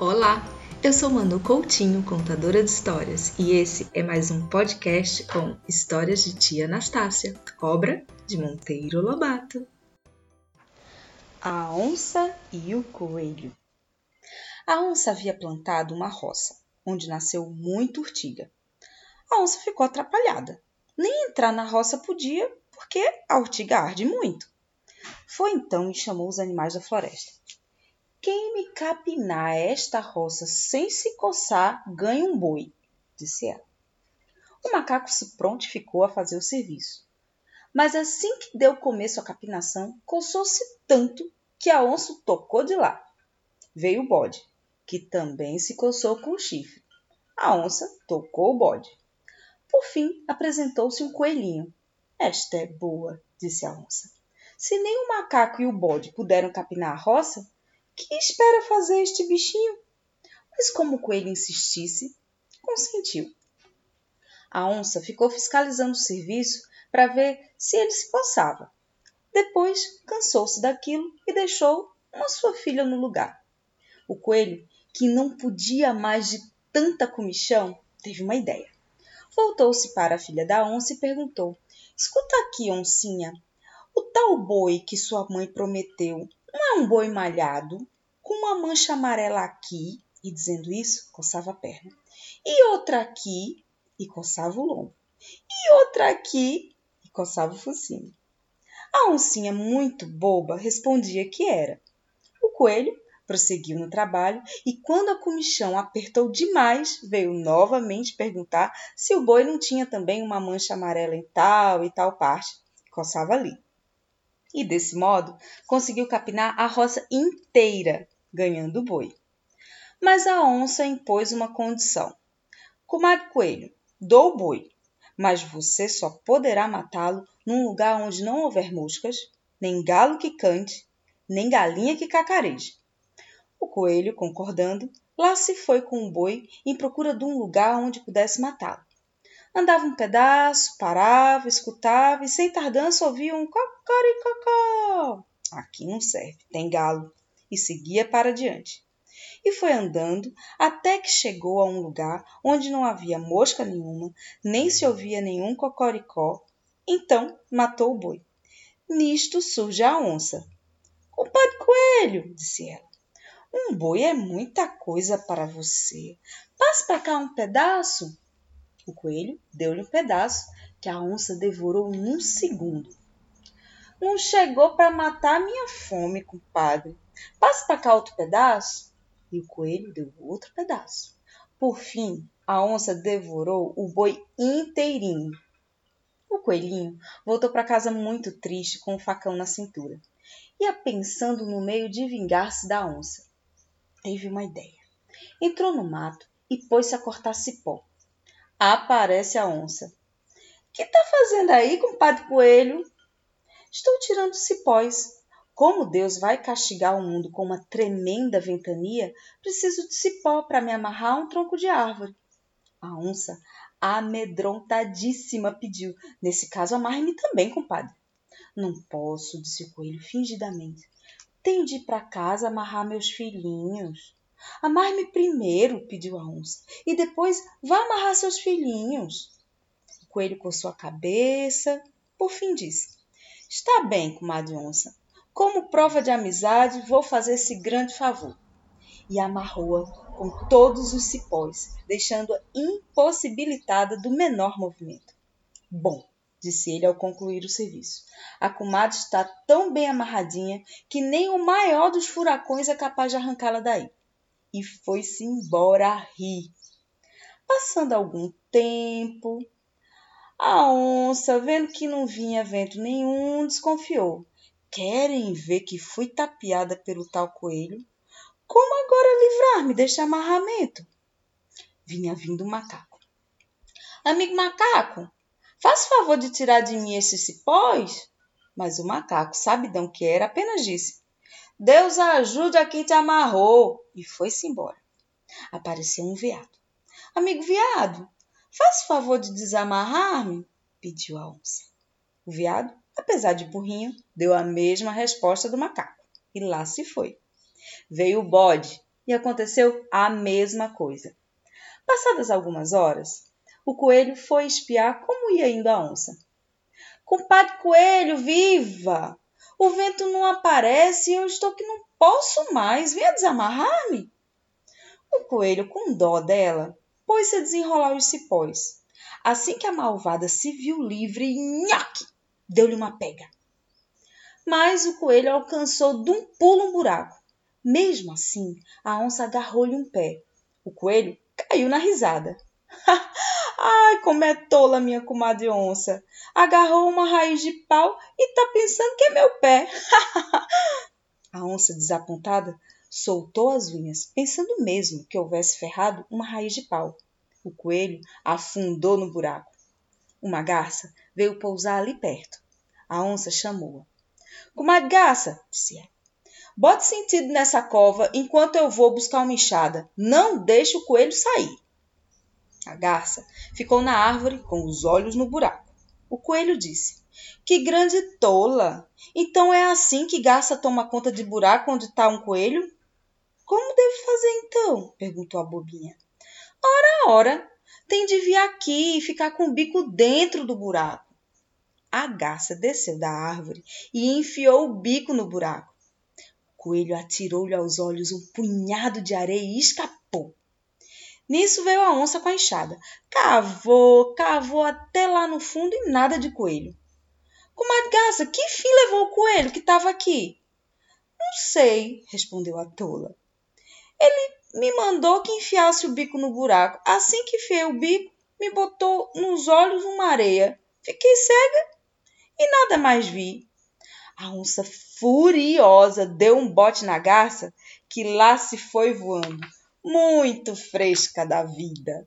Olá, eu sou Manu Coutinho, contadora de histórias, e esse é mais um podcast com histórias de tia Anastácia, obra de Monteiro Lobato. A onça e o coelho. A onça havia plantado uma roça, onde nasceu muita urtiga. A onça ficou atrapalhada. Nem entrar na roça podia, porque a urtiga arde muito. Foi então e chamou os animais da floresta. Quem me capinar esta roça sem se coçar ganha um boi, disse ela. O macaco se prontificou a fazer o serviço. Mas assim que deu começo à capinação, coçou-se tanto que a onça tocou de lá. Veio o bode, que também se coçou com o chifre. A onça tocou o bode. Por fim, apresentou-se um coelhinho. Esta é boa, disse a onça. Se nem o macaco e o bode puderam capinar a roça, que espera fazer este bichinho? Mas como o coelho insistisse, consentiu. A onça ficou fiscalizando o serviço para ver se ele se coçava. Depois cansou-se daquilo e deixou uma sua filha no lugar. O coelho, que não podia mais de tanta comichão, teve uma ideia. Voltou-se para a filha da onça e perguntou: Escuta aqui, oncinha, o tal boi que sua mãe prometeu não é um boi malhado, com uma mancha amarela aqui, e dizendo isso, coçava a perna, e outra aqui, e coçava o lombo, e outra aqui, e coçava o focinho. A oncinha, muito boba, respondia que era. O coelho prosseguiu no trabalho e, quando a comichão apertou demais, veio novamente perguntar se o boi não tinha também uma mancha amarela em tal e tal parte. Coçava ali e, desse modo, conseguiu capinar a roça inteira, ganhando o boi. Mas a onça impôs uma condição. Comadre Coelho, dou o boi, mas você só poderá matá-lo num lugar onde não houver moscas, nem galo que cante, nem galinha que cacareje. O coelho, concordando, lá se foi com o boi em procura de um lugar onde pudesse matá-lo. Andava um pedaço, parava, escutava e sem tardança ouvia um cocoricocó. Aqui não serve, tem galo. E seguia para diante. E foi andando até que chegou a um lugar onde não havia mosca nenhuma, nem se ouvia nenhum cocoricó. Então matou o boi. Nisto surge a onça. Compadre Coelho, disse ela, um boi é muita coisa para você. Passe para cá um pedaço. O coelho deu-lhe um pedaço que a onça devorou num segundo. Não chegou para matar minha fome, compadre. Passe para cá outro pedaço. E o coelho deu outro pedaço. Por fim, a onça devorou o boi inteirinho. O coelhinho voltou para casa muito triste, com o um facão na cintura. Ia pensando no meio de vingar-se da onça. Teve uma ideia. Entrou no mato e pôs-se a cortar cipó aparece a onça. Que tá fazendo aí, compadre coelho? Estou tirando cipós. Como Deus vai castigar o mundo com uma tremenda ventania, preciso de cipó para me amarrar a um tronco de árvore. A onça, amedrontadíssima, pediu: Nesse caso, amarre-me também, compadre. Não posso, disse o coelho fingidamente. Tenho de ir para casa amarrar meus filhinhos. Amarre-me primeiro, pediu a onça, e depois vá amarrar seus filhinhos. O coelho coçou a cabeça, por fim disse: Está bem, comadre onça. Como prova de amizade, vou fazer esse grande favor. E amarrou-a com todos os cipós, deixando-a impossibilitada do menor movimento. Bom, disse ele ao concluir o serviço. A comadre está tão bem amarradinha que nem o maior dos furacões é capaz de arrancá-la daí e foi-se embora a rir. Passando algum tempo, a onça, vendo que não vinha vento nenhum, desconfiou. Querem ver que fui tapeada pelo tal coelho? Como agora livrar-me deste amarramento? Vinha vindo o macaco. Amigo macaco, faz favor de tirar de mim esses cipós? Mas o macaco, sabidão que era, apenas disse: Deus ajude a quem te amarrou. E foi-se embora. Apareceu um veado. Amigo veado, faz favor de desamarrar-me? Pediu a onça. O veado, apesar de burrinho, deu a mesma resposta do macaco. E lá se foi. Veio o bode E aconteceu a mesma coisa. Passadas algumas horas, o coelho foi espiar como ia indo a onça. Compadre Coelho, viva! O vento não aparece e eu estou que não posso mais. Venha desamarrar-me. O coelho, com dó dela, pôs-se a desenrolar os cipós. Assim que a malvada se viu livre, nhaque, deu-lhe uma pega. Mas o coelho alcançou de um pulo um buraco. Mesmo assim, a onça agarrou-lhe um pé. O coelho caiu na risada. Ai, como é tola minha comadre onça. Agarrou uma raiz de pau e tá pensando que é meu pé. a onça, desapontada, soltou as unhas, pensando mesmo que houvesse ferrado uma raiz de pau. O coelho afundou no buraco. Uma garça veio pousar ali perto. A onça chamou-a. Comadre Garça, disse ela, bote sentido nessa cova enquanto eu vou buscar uma enxada. Não deixe o coelho sair. A garça ficou na árvore com os olhos no buraco. O coelho disse: Que grande tola! Então é assim que garça toma conta de buraco onde está um coelho? Como deve fazer então? perguntou a bobinha. Ora, ora, tem de vir aqui e ficar com o bico dentro do buraco. A garça desceu da árvore e enfiou o bico no buraco. O coelho atirou-lhe aos olhos um punhado de areia e escapou. Nisso veio a onça com a enxada. Cavou, cavou até lá no fundo e nada de coelho. Comadre que fim levou o coelho que estava aqui? Não sei, respondeu a tola. Ele me mandou que enfiasse o bico no buraco. Assim que enfiei o bico, me botou nos olhos uma areia. Fiquei cega e nada mais vi. A onça, furiosa, deu um bote na garça que lá se foi voando muito fresca da vida.